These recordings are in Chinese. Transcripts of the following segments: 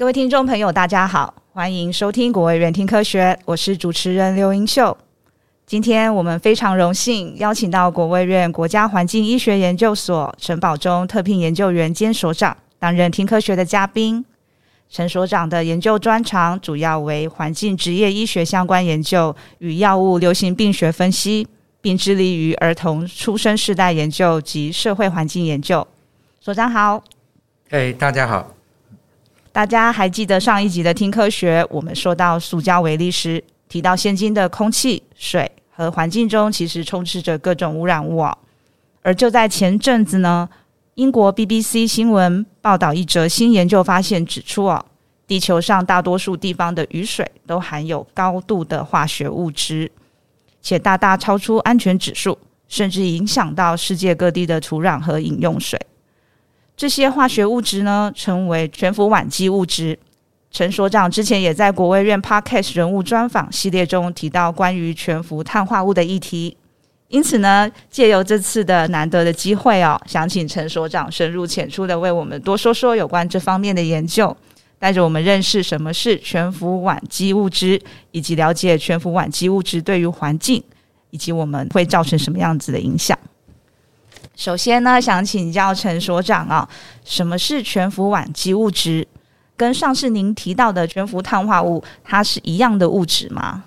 各位听众朋友，大家好，欢迎收听国卫院听科学，我是主持人刘英秀。今天我们非常荣幸邀请到国卫院国家环境医学研究所陈宝忠特聘研究员兼所长担任听科学的嘉宾。陈所长的研究专长主要为环境职业医学相关研究与药物流行病学分析，并致力于儿童出生世代研究及社会环境研究。所长好，嘿，大家好。大家还记得上一集的听科学，我们说到塑胶微粒时，提到现今的空气、水和环境中其实充斥着各种污染物哦。而就在前阵子呢，英国 BBC 新闻报道一则新研究发现指出哦，地球上大多数地方的雨水都含有高度的化学物质，且大大超出安全指数，甚至影响到世界各地的土壤和饮用水。这些化学物质呢，称为全氟烷基物质。陈所长之前也在国卫院 Podcast 人物专访系列中提到关于全氟碳化物的议题，因此呢，借由这次的难得的机会哦，想请陈所长深入浅出的为我们多说说有关这方面的研究，带着我们认识什么是全氟烷基物质，以及了解全氟烷基物质对于环境以及我们会造成什么样子的影响。首先呢，想请教陈所长啊，什么是全氟烷基物质？跟上次您提到的全氟碳化物，它是一样的物质吗？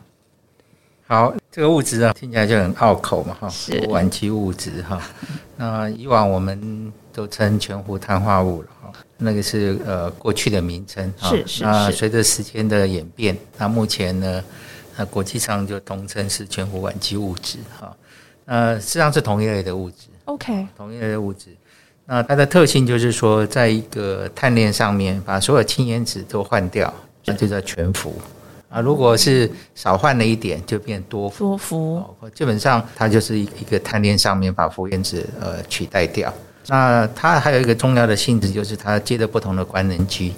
好，这个物质啊，听起来就很拗口嘛，哈，是烷基物质哈。那以往我们都称全氟碳化物了哈，那个是呃过去的名称。是是是。那随着时间的演变，那目前呢，那国际上就统称是全氟烷基物质哈。呃，实际上是同一类的物质。OK，同一类的物质，那它的特性就是说，在一个碳链上面把所有氢原子都换掉，那就叫全氟啊。如果是少换了一点，就变多氟。多氟，基本上它就是一一个碳链上面把氟原子呃取代掉。那它还有一个重要的性质，就是它接的不同的官能基，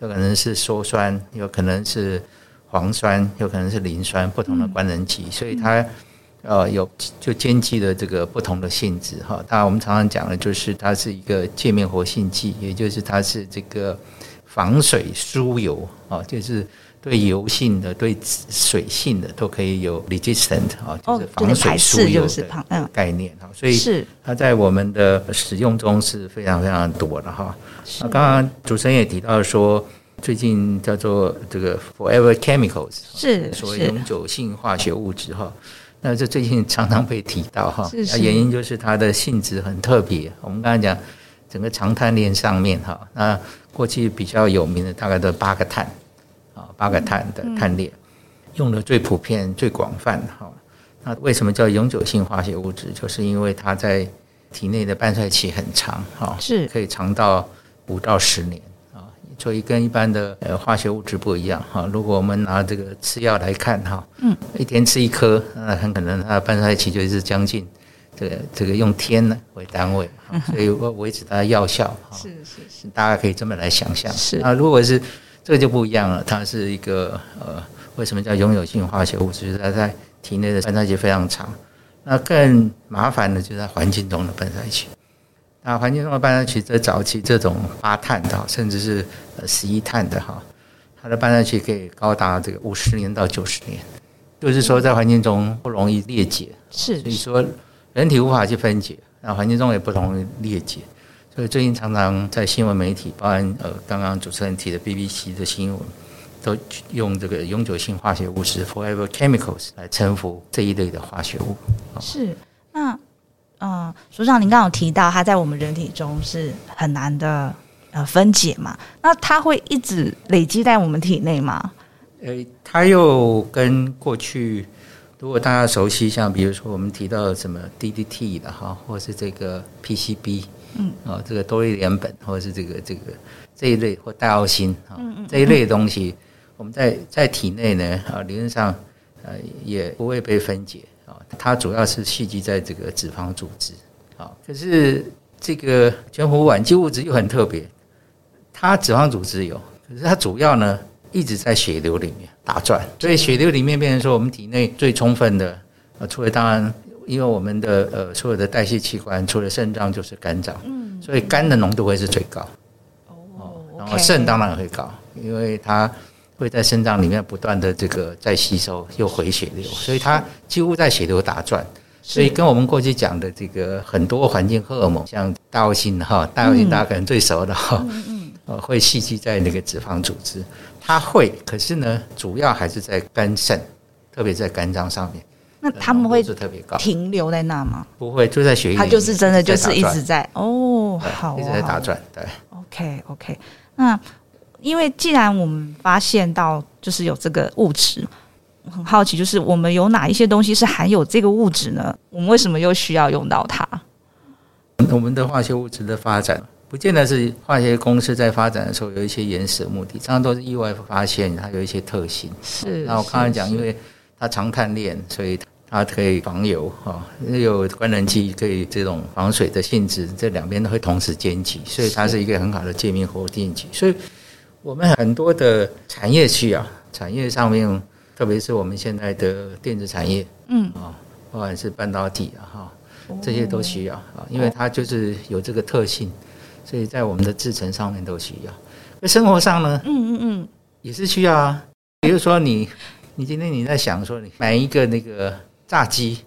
有可能是羧酸，有可能是磺酸，有可能是磷酸，不同的官能基，所以它。呃，有就兼具了这个不同的性质哈。它，我们常常讲的就是它是一个界面活性剂，也就是它是这个防水疏油啊，就是对油性的、对水性的都可以有 resistant 啊，就是防水疏油的概念哈。所以是它在我们的使用中是非常非常多的哈。那刚刚主持人也提到说，最近叫做这个 Forever Chemicals 是所谓永久性化学物质哈。那这最近常常被提到哈，那原因就是它的性质很特别。我们刚才讲整个长碳链上面哈，那过去比较有名的大概都八个碳啊，八个碳的碳链用的最普遍、最广泛哈。那为什么叫永久性化学物质？就是因为它在体内的半衰期很长哈，是可以长到五到十年。所以跟一般的呃化学物质不一样哈。如果我们拿这个吃药来看哈，嗯，一天吃一颗，那很可能它的半衰期就是将近这个这个用天呢为单位，所以维持它的药效哈。是是是，大家可以这么来想象。是啊，如果是这个就不一样了，它是一个呃，为什么叫永久性化学物质？就是它在体内的半衰期非常长。那更麻烦的就是在环境中的半衰期。那环境中的半衰期，在早期这种八碳的，甚至是呃十一碳的哈，它的半衰期可以高达这个五十年到九十年，就是说在环境中不容易裂解，是，所以说人体无法去分解，那环境中也不容易裂解，所以最近常常在新闻媒体，包含呃刚刚主持人提的 BBC 的新闻，都用这个永久性化学物质 Forever Chemicals 来称呼这一类的化学物，是那。嗯，所长，您刚刚有提到它在我们人体中是很难的呃分解嘛？那它会一直累积在我们体内吗？呃，它又跟过去，如果大家熟悉，像比如说我们提到什么 DDT 的哈，或是这个 PCB，嗯，啊，这个多利联苯，或者是这个这个这一类或戴奥辛啊，这一类的东西，我们在在体内呢啊，理论上呃也不会被分解。它主要是蓄积在这个脂肪组织，啊，可是这个悬浮烷基物质又很特别，它脂肪组织有，可是它主要呢一直在血流里面打转，所以血流里面变成说我们体内最充分的，呃，除了当然，因为我们的呃所有的代谢器官，除了肾脏就是肝脏，嗯，所以肝的浓度会是最高，哦，然后肾当然会高，因为它会在肾脏里面不断的这个再吸收又回血流，所以它几乎在血流打转。所以跟我们过去讲的这个很多环境荷尔蒙，像大药性哈，大药性大家可能最熟的哈，嗯嗯，会蓄积在那个脂肪组织，它会，可是呢，主要还是在肝肾，特别在肝脏上面。那他们会特别高，停留在那吗？不会，就在血液里。它就是真的就是一直在哦，好，一直在打转。对，OK OK。那因为既然我们发现到就是有这个物质。很好奇，就是我们有哪一些东西是含有这个物质呢？我们为什么又需要用到它？我们的化学物质的发展，不见得是化学公司在发展的时候有一些原始的目的，常常都是意外发现它有一些特性。是。那我刚才讲，因为它长碳链，所以它可以防油啊，有官能基可以这种防水的性质，这两边都会同时兼具，所以它是一个很好的界面活电剂。所以我们很多的产业需要，产业上面。特别是我们现在的电子产业，嗯啊，不管是半导体啊哈，这些都需要啊，因为它就是有这个特性，所以在我们的制程上面都需要。那生活上呢，嗯嗯嗯，也是需要啊。比如说你，你今天你在想说，你买一个那个炸鸡，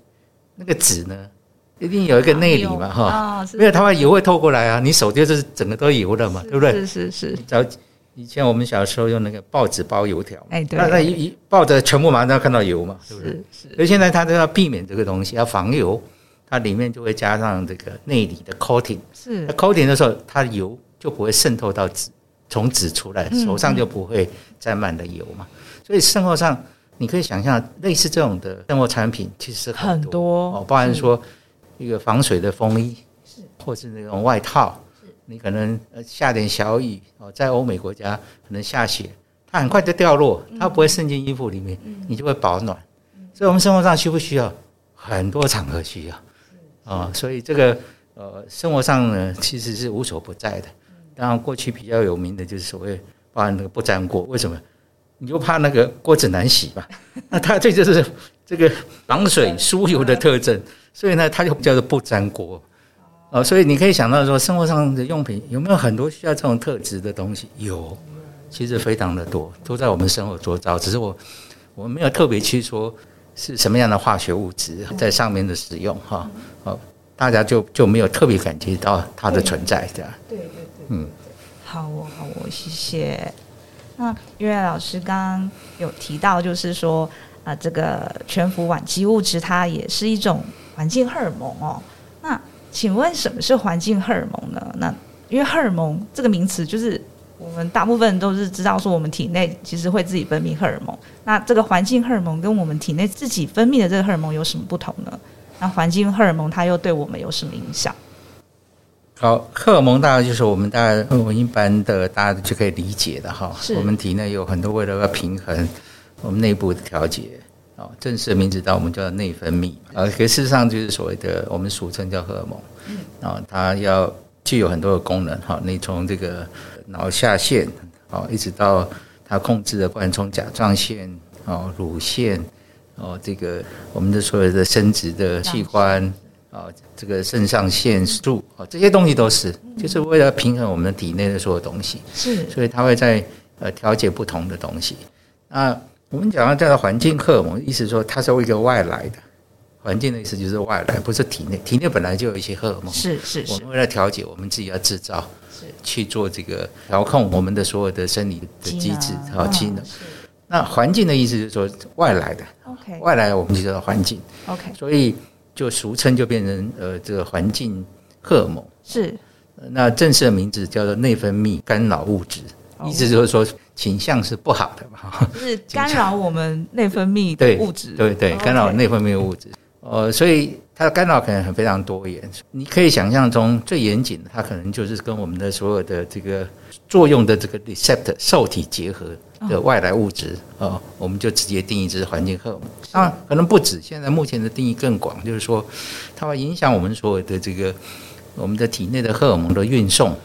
那个纸呢，一定有一个内里嘛哈，没有它会油会透过来啊，你手就是整个都油了嘛，对不对？是是是。以前我们小时候用那个报纸包油条，哎，对，那那一一抱着全部马上都要看到油嘛，是不是？是。所以现在它都要避免这个东西，要防油，它里面就会加上这个内里的 coating。是。那 coating 的时候，它油就不会渗透到纸，从纸出来，手上就不会沾满的油嘛。所以生活上你可以想象，类似这种的生活产品其实很多哦，包含说一个防水的风衣，是，或是那种外套。你可能呃下点小雨哦，在欧美国家可能下雪，它很快就掉落，它不会渗进衣服里面，你就会保暖。所以，我们生活上需不需要？很多场合需要啊，所以这个呃生活上呢，其实是无所不在的。当然，过去比较有名的就是所谓包含那个不粘锅，为什么？你就怕那个锅子难洗吧？那它这就是这个防水疏油的特征，所以呢，它就叫做不粘锅。哦，所以你可以想到说，生活上的用品有没有很多需要这种特质的东西？有，其实非常的多，都在我们生活周遭。只是我我没有特别去说是什么样的化学物质在上面的使用哈。哦，大家就就没有特别感觉到它的存在，这样。对对对，嗯，好哦，好哦，谢谢。那月月老师刚刚有提到，就是说啊，这个全氟烷基物质它也是一种环境荷尔蒙哦。那请问什么是环境荷尔蒙呢？那因为荷尔蒙这个名词，就是我们大部分人都是知道说，我们体内其实会自己分泌荷尔蒙。那这个环境荷尔蒙跟我们体内自己分泌的这个荷尔蒙有什么不同呢？那环境荷尔蒙它又对我们有什么影响？好，荷尔蒙大概就是我们大家我们一般的大家就可以理解的哈。我们体内有很多为了要平衡我们内部的调节。哦，正式的名字到我们叫内分泌，呃，可事实上就是所谓的我们俗称叫荷尔蒙。嗯，啊，它要具有很多的功能哈。你从这个脑下腺，哦，一直到它控制的，不管从甲状腺，哦，乳腺，哦，这个我们的所有的生殖的器官，啊，这个肾上腺素，哦，这些东西都是，就是为了平衡我们体内的所有东西。是，所以它会在呃调节不同的东西。那我们讲到叫做环境荷尔蒙，意思说它是一个外来的环境的意思，就是外来，不是体内。体内本来就有一些荷尔蒙，是是是。我们为了调节，我们自己要制造，是去做这个调控我们的所有的生理的机制和机能。那环境的意思就是说外来的，OK，外来我们就叫做环境，OK。所以就俗称就变成呃这个环境荷尔蒙是。那正式的名字叫做内分泌干扰物质，意思就是说。倾向是不好的嘛？就是 干扰我们内分泌的物质，对对对，干扰内分泌的物质。呃，所以它的干扰可能很非常多元。你可以想象中最严谨的，它可能就是跟我们的所有的这个作用的这个 receptor 受体结合的外来物质哦，我们就直接定义这是环境荷尔蒙。当然可能不止，现在目前的定义更广，就是说它会影响我们所有的这个我们的体内的荷尔蒙的运送啊。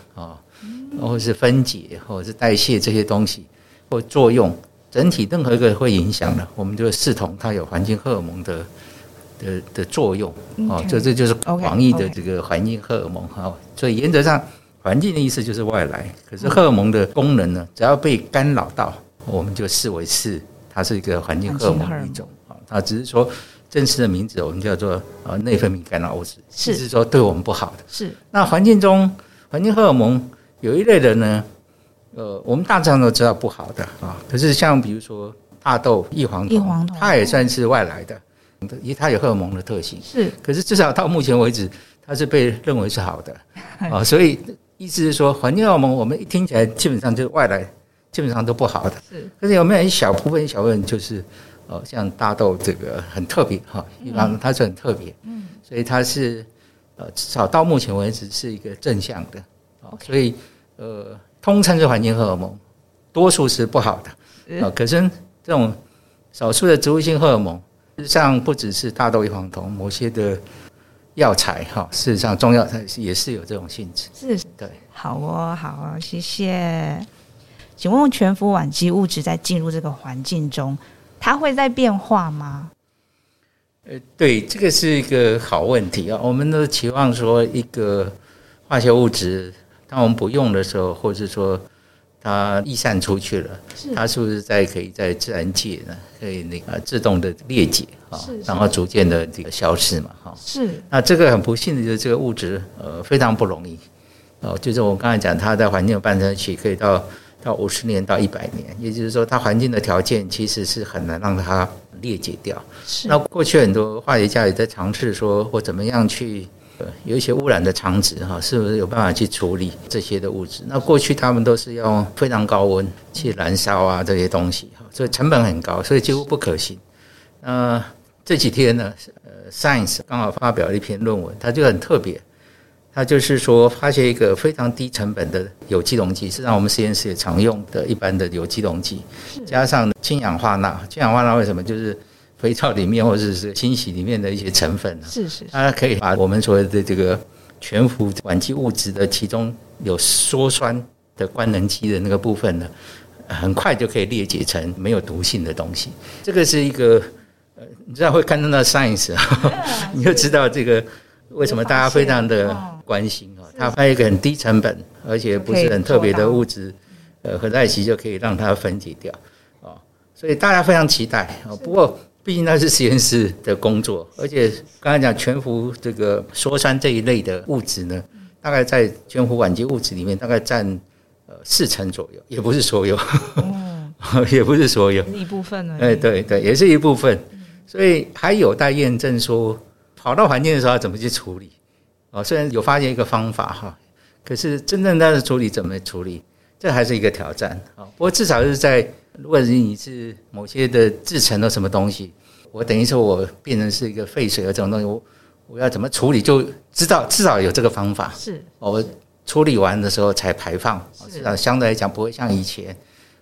或者是分解，或者是代谢这些东西，或作用，整体任何一个会影响的，我们就视同它有环境荷尔蒙的的的作用。哦，这这就是广义的这个环境荷尔蒙哈。所以原则上，环境的意思就是外来，可是荷尔蒙的功能呢，只要被干扰到，我们就视为是它是一个环境荷尔蒙的一种啊。它只是说正式的名字，我们叫做呃内分泌干扰物质，是，是说对我们不好的。是。那环境中环境荷尔蒙有一类人呢，呃，我们大致上都知道不好的啊。可是像比如说大豆异黄酮，异黄酮它也算是外来的，因为它有荷尔蒙的特性。是。可是至少到目前为止，它是被认为是好的 啊，所以。意思是说，环境荷尔蒙我们一听起来基本上就是外来，基本上都不好的。是，可是有没有一小部分、一小部分就是，呃，像大豆这个很特别哈，一般它是很特别。嗯。所以它是，呃，至少到目前为止是一个正向的。哦，所以呃，通常是环境荷尔蒙，多数是不好的。啊，可是这种少数的植物性荷尔蒙，事实际上不只是大豆异黄酮，某些的。药材哈，事实上中药材也是有这种性质。是，对，好哦，好哦，谢谢。请问全氟烷基物质在进入这个环境中，它会在变化吗？呃，对，这个是一个好问题啊。我们都期望说，一个化学物质，当我们不用的时候，或者说。它逸散出去了，它是不是在可以在自然界呢？可以那个自动的裂解啊，然后逐渐的这个消失嘛？哈，是。那这个很不幸的就是这个物质呃非常不容易哦，就是我刚才讲它在环境的半衰期可以到到五十年到一百年，也就是说它环境的条件其实是很难让它裂解掉。是。那过去很多化学家也在尝试说或怎么样去。有一些污染的场址哈，是不是有办法去处理这些的物质？那过去他们都是用非常高温去燃烧啊，这些东西哈，所以成本很高，所以几乎不可行。那这几天呢，呃，Science 刚好发表了一篇论文，它就很特别，它就是说发现一个非常低成本的有机溶剂，是让我们实验室也常用的一般的有机溶剂，加上氢氧化钠。氢氧化钠为什么就是？肥皂里面或者是清洗里面的一些成分，是是，它可以把我们所谓的这个全氟烷基物质的其中有羧酸的官能基的那个部分呢，很快就可以裂解成没有毒性的东西。这个是一个呃，你知道会看到那 science，啊 你就知道这个为什么大家非常的关心啊。它还有一个很低成本，而且不是很特别的物质，呃，合在一起就可以让它分解掉啊。所以大家非常期待啊。不过。毕竟那是实验室的工作，而且刚才讲全氟这个羧酸这一类的物质呢，大概在全氟烷基物质里面大概占呃四成左右，也不是所有，嗯、也不是所有，一部分呢。哎，对对，也是一部分，所以还有待验证说跑到环境的时候要怎么去处理啊？虽然有发现一个方法哈，可是真正它的处理怎么处理，这还是一个挑战啊。不过至少是在。如果你是某些的制成的什么东西，我等于说我变成是一个废水的这种东西，我我要怎么处理，就知道至少有这个方法。是，我处理完的时候才排放，至少相对来讲不会像以前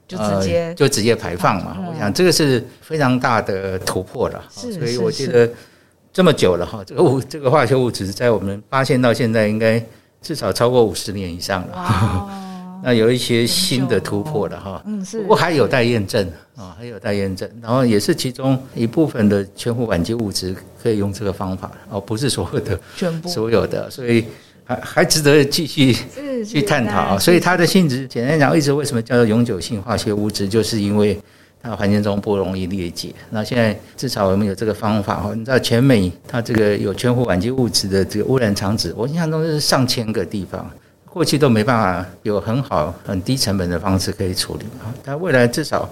就直接、呃、就直接排放嘛。我想这个是非常大的突破了。所以我觉得这么久了哈，这个物这个化学物质在我们发现到现在，应该至少超过五十年以上了。那有一些新的突破了哈，嗯，是，不过还有待验证啊，还有待验证。然后也是其中一部分的全氟烷基物质可以用这个方法哦，不是所有的，全部所有的，所以还还值得继续去探讨。所以它的性质，简单讲，一直为什么叫做永久性化学物质，就是因为它环境中不容易裂解。那现在至少我们有这个方法哈，你知道全美它这个有全氟烷基物质的这个污染场址，我印象中是上千个地方。过去都没办法有很好、很低成本的方式可以处理啊，但未来至少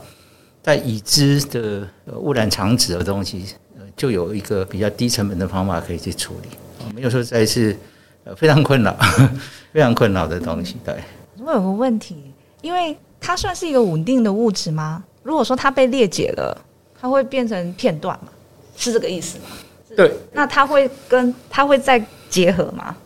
在已知的污染场址的东西，就有一个比较低成本的方法可以去处理啊，没有说再是非常困扰、非常困扰的东西。对，我有个问题，因为它算是一个稳定的物质吗？如果说它被裂解了，它会变成片段吗？是这个意思吗？对，那它会跟它会再结合吗？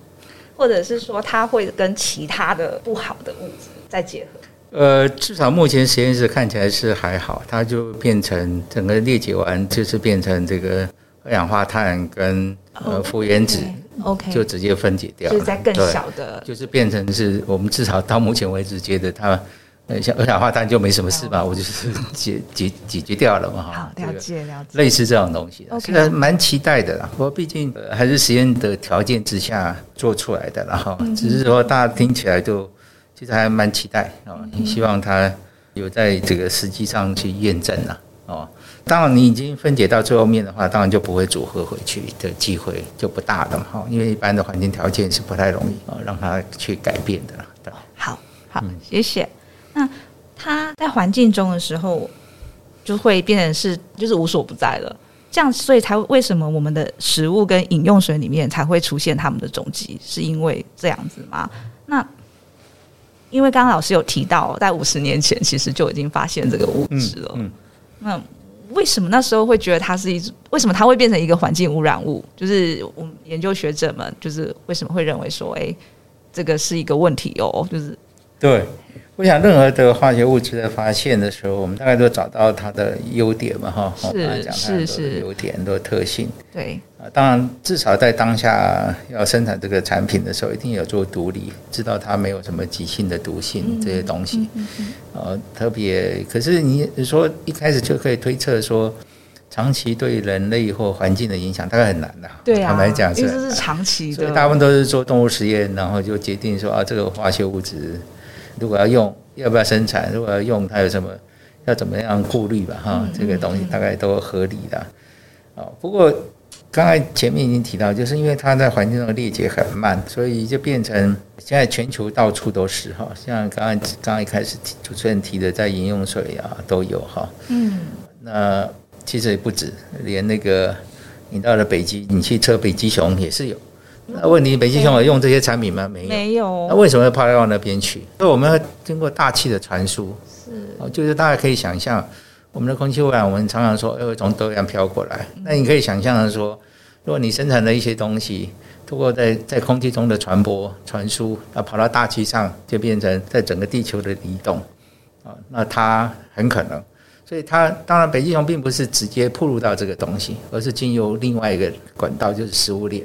或者是说，它会跟其他的不好的物质再结合？呃，至少目前实验室看起来是还好，它就变成整个裂解完，就是变成这个二氧化碳跟呃氟原子，OK，就直接分解掉了。就在更小的，就是变成是我们至少到目前为止觉得它呃，像二氧化碳就没什么事吧，我就是解解解决掉了嘛，哈。好，了解了解。类似这种东西，现在蛮期待的啦。不过毕竟还是实验的条件之下做出来的，然后只是说大家听起来就其实还蛮期待啊。你希望它有在这个实际上去验证了哦。当然，你已经分解到最后面的话，当然就不会组合回去的机会就不大了嘛，哈。因为一般的环境条件是不太容易啊让它去改变的啦。对，好好，谢谢。那它在环境中的时候，就会变成是就是无所不在了。这样，所以才为什么我们的食物跟饮用水里面才会出现它们的踪迹？是因为这样子吗？那因为刚刚老师有提到，在五十年前其实就已经发现这个物质了。嗯，那为什么那时候会觉得它是一种？为什么它会变成一个环境污染物？就是我们研究学者们，就是为什么会认为说，哎，这个是一个问题哦？就是对。我想，任何的化学物质的发现的时候，我们大概都找到它的优点嘛，哈。是是是，优点很多特性。对啊，当然，至少在当下要生产这个产品的时候，一定有做毒理，知道它没有什么急性的毒性这些东西。呃，特别，可是你说一开始就可以推测说，长期对人类或环境的影响，大概很难的。对啊，坦白讲，因为这是长期的，所以大部分都是做动物实验，然后就决定说啊，这个化学物质。如果要用，要不要生产？如果要用，它有什么要怎么样顾虑吧？哈，这个东西大概都合理的。哦，不过刚才前面已经提到，就是因为它在环境中的裂解很慢，所以就变成现在全球到处都是哈。像刚刚刚刚一开始主持人提的，在饮用水啊都有哈。嗯。那其实也不止，连那个你到了北极，你去测北极熊也是有。那问题，北极熊有用这些产品吗？没有。没有。那为什么要跑到那边去？所以我们要经过大气的传输。是。哦，就是大家可以想象，我们的空气污染，我们常常说，哎，从德阳飘过来。那你可以想象的说，如果你生产的一些东西，通过在在空气中的传播、传输，那，跑到大气上，就变成在整个地球的移动。啊，那它很可能，所以它当然，北极熊并不是直接暴露到这个东西，而是经由另外一个管道，就是食物链。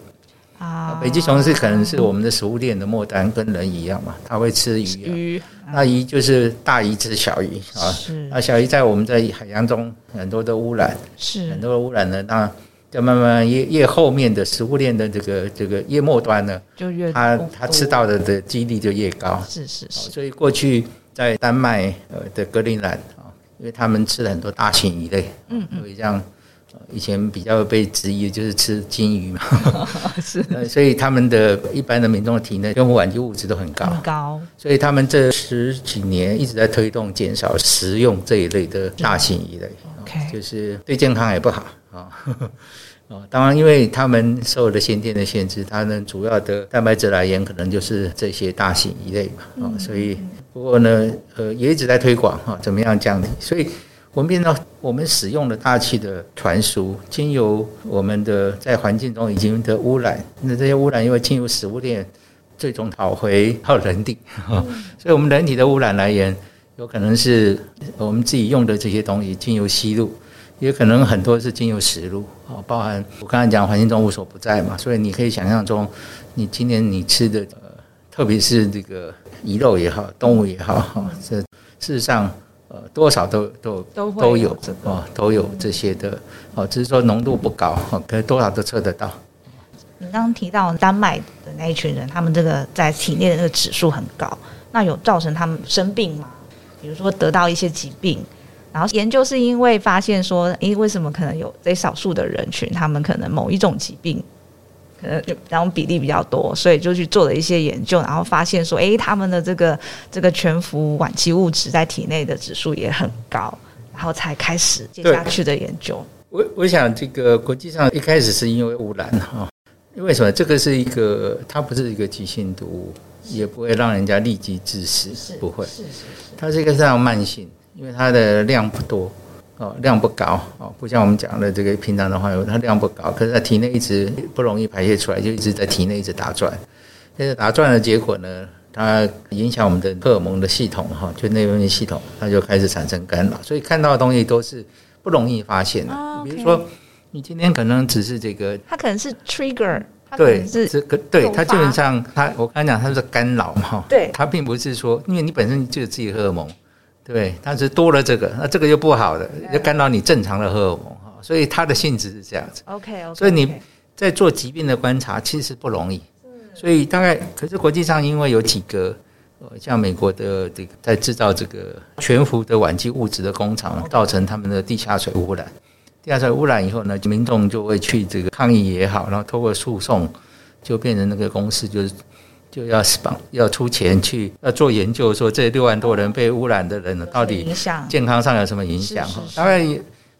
啊，北极熊是可能是我们的食物链的末端，跟人一样嘛，它会吃鱼，鱼，那鱼就是大鱼吃小鱼啊，那小鱼在我们在海洋中很多的污染，是。很多的污染呢，那就慢慢越越后面的食物链的这个这个越末端呢，就越它它吃到的的几率就越高，是是是，所以过去在丹麦呃的格陵兰啊，因为他们吃了很多大型鱼类，嗯嗯，所以这样。以前比较被质疑的就是吃金鱼嘛，是，所以他们的一般的民众的体内用环境污染都很高，很高，所以他们这十几年一直在推动减少食用这一类的大型鱼类，就是对健康也不好啊。哦，当然，因为他们受的先天的限制，他们主要的蛋白质来源可能就是这些大型鱼类嘛，啊，所以不过呢，呃，也一直在推广哈，怎么样降低，所以。我们变到我们使用的大气的传输，经由我们的在环境中已经的污染，那这些污染因为进入食物链，最终跑回到人体，所以我们人体的污染来源有可能是我们自己用的这些东西经由吸入，也可能很多是经由食入，啊，包含我刚才讲环境中无所不在嘛，所以你可以想象中，你今年你吃的，特别是这个鱼肉也好，动物也好，哈，这事实上。呃，多少都都都都有哦，都有这些的哦，只是说浓度不高，可是多少都测得到。你刚刚提到丹麦的那一群人，他们这个在体内的那个指数很高，那有造成他们生病吗？比如说得到一些疾病，然后研究是因为发现说，诶，为什么可能有这少数的人群，他们可能某一种疾病。可能就然后比例比较多，所以就去做了一些研究，然后发现说，哎，他们的这个这个全氟晚期物质在体内的指数也很高，然后才开始接下去的研究。我我想这个国际上一开始是因为污染哈，因为什么？这个是一个，它不是一个急性毒物，也不会让人家立即致死，不会，是是是，它是一个非常慢性，因为它的量不多。哦，量不高哦，不像我们讲的这个平常的话，它量不高，可是它体内一直不容易排泄出来，就一直在体内一直打转。但是打转的结果呢，它影响我们的荷尔蒙的系统哈，就内分泌系统，它就开始产生干扰。所以看到的东西都是不容易发现的。比如说，你今天可能只是这个，它可能是 trigger，对，这个对它基本上它，我刚才讲它是干扰嘛，对，它并不是说，因为你本身就有自己荷尔蒙。对，但是多了这个，那这个就不好的，就干扰你正常的荷尔蒙哈，所以它的性质是这样子。OK OK。所以你在做疾病的观察其实不容易，所以大概可是国际上因为有几个。像美国的这个在制造这个悬浮的烷基物质的工厂，造成他们的地下水污染。地下水污染以后呢，民众就会去这个抗议也好，然后透过诉讼，就变成那个公司就是就要要出钱去要做研究，说这六万多人被污染的人呢，到底健康上有什么影响？大概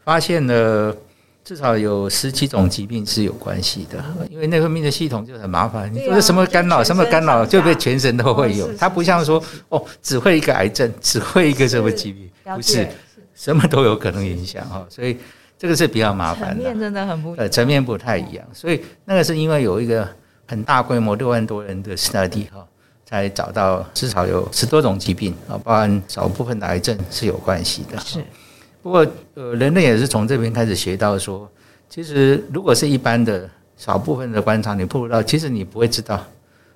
发现了。至少有十几种疾病是有关系的，因为内分泌的系统就很麻烦。你说什么干扰，什么干扰，就被全身都会有。它不像说哦，只会一个癌症，只会一个什么疾病，不是，什么都有可能影响哈。所以这个是比较麻烦的。层面真的很不，呃，层面不太一样。所以那个是因为有一个很大规模六万多人的 study 哈，才找到至少有十多种疾病啊，包含少部分的癌症是有关系的。是。不过，呃，人类也是从这边开始学到说，其实如果是一般的少部分的观察，你不知道，其实你不会知道，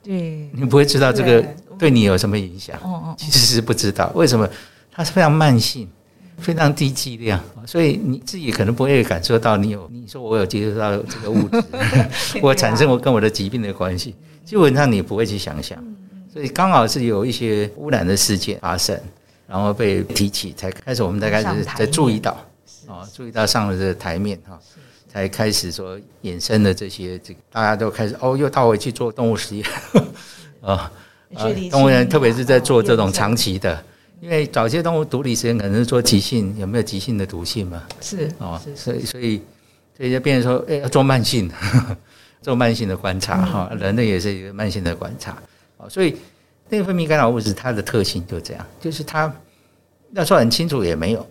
对，你不会知道这个对你有什么影响，其实是不知道。为什么？它是非常慢性，非常低剂量，所以你自己可能不会感受到你有，你说我有接触到这个物质，我产生我跟我的疾病的关系，基本上你不会去想想。所以刚好是有一些污染的事件发生。然后被提起，才开始我们才开始才注意到，啊，注意到上了这个台面哈，才开始说衍生的这些这个，大家都开始哦，又倒回去做动物实验，啊啊，动物园特别是在做这种长期的，因为早些动物毒理实验可能是做急性，有没有急性的毒性嘛？是哦，所以所以所以就变成说，哎，要做慢性，做慢性的观察哈，人类也是一个慢性的观察，啊，所以。内分泌干扰物质它的特性就这样，就是它要说很清楚也没有，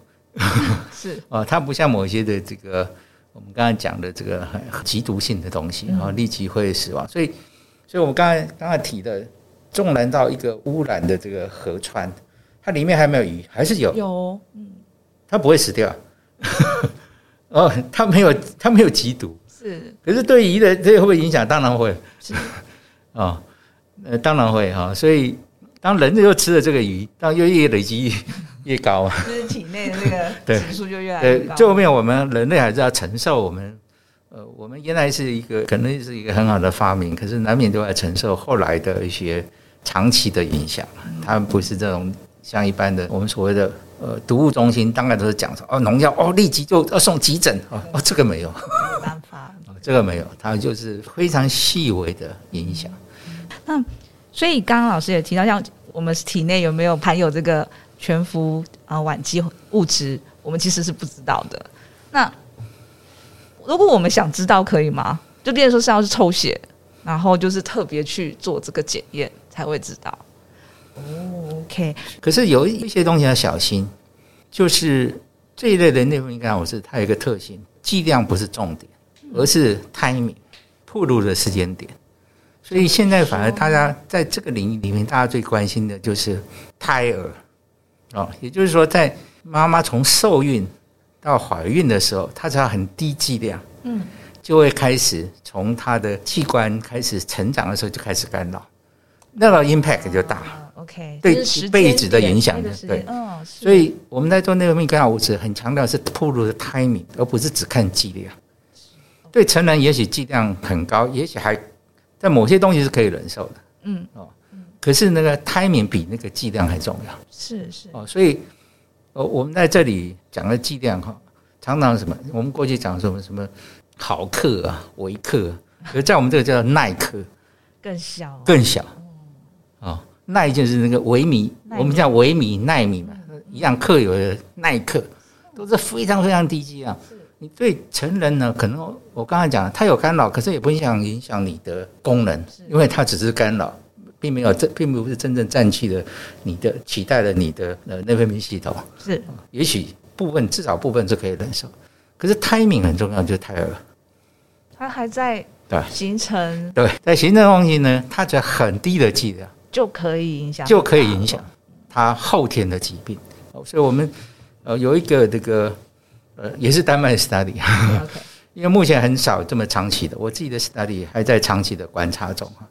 是啊，它不像某些的这个我们刚才讲的这个很极毒性的东西啊，立即会死亡。所以，所以我们刚才刚才提的，纵然到一个污染的这个河川，它里面还没有鱼，还是有有，嗯，它不会死掉，哦，它没有它没有极毒，是，可是对鱼的这个会不会影响？当然会，是啊。呃，当然会哈，所以当人又吃了这个鱼，当越越累积 越高啊，就是体内的那个指数就越来越高。最后面我们人类还是要承受我们，呃，我们原来是一个可能是一个很好的发明，可是难免都要承受后来的一些长期的影响。它不是这种像一般的我们所谓的呃毒物中心，当然都是讲说哦农药哦立即就要送急诊哦哦这个没有，没办法，这个没有，它就是非常细微的影响。那所以刚刚老师也提到，像我们体内有没有含有这个全氟啊烷基物质，我们其实是不知道的。那如果我们想知道，可以吗？就变成说是要是抽血，然后就是特别去做这个检验才会知道。哦，OK。可是有一些东西要小心，就是这一类的内分泌干扰物质，它有一个特性，剂量不是重点，而是 timing，暴露的时间点。所以现在反而大家在这个领域里面，大家最关心的就是胎儿，哦，也就是说，在妈妈从受孕到怀孕的时候，它只要很低剂量，嗯，就会开始从她的器官开始成长的时候就开始干扰，那个 impact 就大，OK，对一辈子的影响的，对，嗯，所以我们在做内分泌干扰物质，很强调是暴露的 timing，而不是只看剂量。对成人，也许剂量很高，也许还。在某些东西是可以忍受的，嗯哦，可是那个 timing 比那个剂量还重要，是是哦，所以呃，我们在这里讲的剂量哈，常常什么？我们过去讲什么什么毫克啊、微克，而在我们这个叫耐克，更小更小，哦，奈就是那个维米，我们叫维米、耐米嘛，一样克有的耐克，都是非常非常低剂量。你对成人呢，可能我刚才讲，它有干扰，可是也不影响影响你的功能，因为它只是干扰，并没有真，并不是真正占据了你的取代了你的呃内分泌系统。是，也许部分至少部分是可以忍受，可是 timing 很重要，就是胎儿，它还在对。形成。对，在形成东西呢，它只要很低的剂量就可以影响，就可以影响他后天的疾病。所以我们呃有一个这个。呃，也是丹麦 study，因为目前很少这么长期的。我自己的 study 还在长期的观察中哈。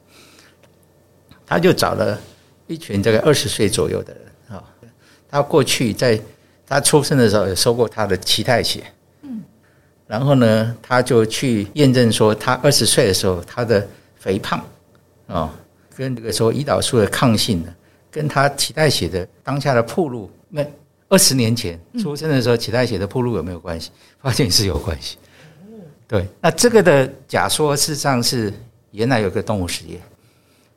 他就找了一群大概二十岁左右的人啊，他过去在他出生的时候有收过他的脐带血，嗯，然后呢，他就去验证说，他二十岁的时候他的肥胖啊、哦，跟这个说胰岛素的抗性呢，跟他脐带血的当下的暴露，那二十年前出生的时候脐带血的暴露有没有关系？发现是有关系。对，那这个的假说事实上是原来有个动物实验。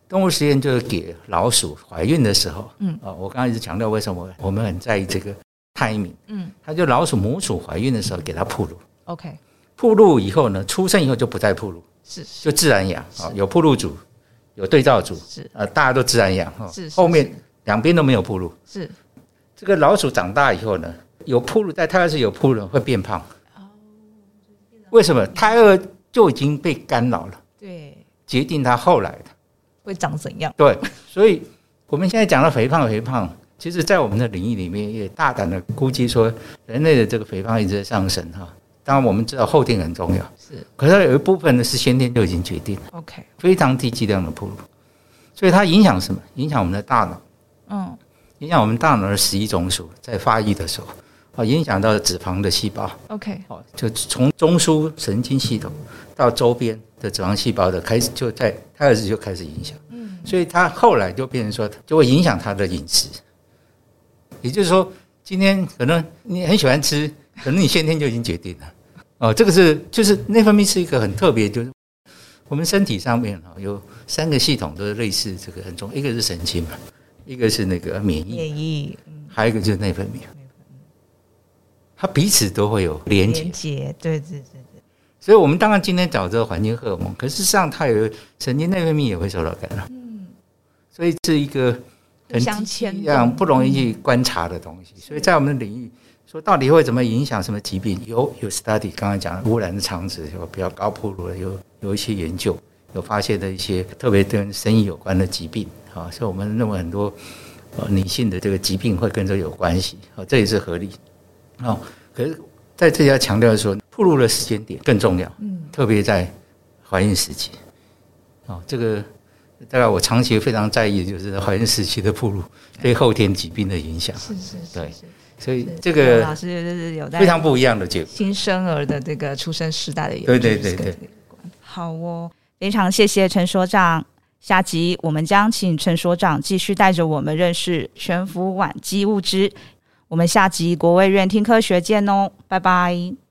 动物实验就是给老鼠怀孕的时候，嗯，啊，我刚刚一直强调为什么？我们很在意这个 timing，嗯，他就老鼠母鼠怀孕的时候给它暴露，OK，暴露以后呢，出生以后就不再暴露，是，就自然养啊，有暴露组，有对照组，是啊，大家都自然养哈，是，后面两边都没有铺路，是，这个老鼠长大以后呢，有铺路，在胎儿是有铺路会变胖，哦，为什么？胎儿就已经被干扰了，对，决定它后来的。会长怎样？对，所以我们现在讲到肥胖，肥胖，其实，在我们的领域里面，也大胆的估计说，人类的这个肥胖一直在上升哈。当然，我们知道后天很重要，是，可是有一部分呢是先天就已经决定了。OK，非常低剂量的暴露，所以它影响什么？影响我们的大脑，嗯，影响我们大脑的十一中枢在发育的时候，啊，影响到脂肪的细胞。OK，哦，就从中枢神经系统到周边。的脂肪细胞的开始就在胎儿时就开始影响，嗯，所以他后来就变成说，就会影响他的饮食。也就是说，今天可能你很喜欢吃，可能你先天就已经决定了。哦，这个是就是内分泌是一个很特别，就是我们身体上面哈有三个系统都是类似这个很重，一个是神经嘛，一个是那个免疫，免疫，还有一个就是内分泌，它彼此都会有连接，连接，对对对。所以，我们当然今天找这个环境荷尔蒙，可是事实上它有神经内分泌也会受到干扰。嗯，所以是一个很一样不容易去观察的东西。所以在我们的领域，说到底会怎么影响什么疾病？有有 study，刚刚讲的污染的肠子有比较高暴露的，有有一些研究有发现的一些特别跟生意有关的疾病啊，所以我们认为很多呃女性的这个疾病会跟这有关系啊，这也是合理。哦，可是在这里要强调的说。暴露的时间点更重要，嗯，特别在怀孕时期，哦，这个大概我长期非常在意的就是怀孕时期的暴露对后天疾病的影响，是是，对，所以这个老师就是有非常不一样的结果，新生儿的这个出生时代的，对对对对，好哦，非常谢谢陈所长，下集我们将请陈所长继续带着我们认识悬浮烷基物质，我们下集国卫院听科学见哦，拜拜。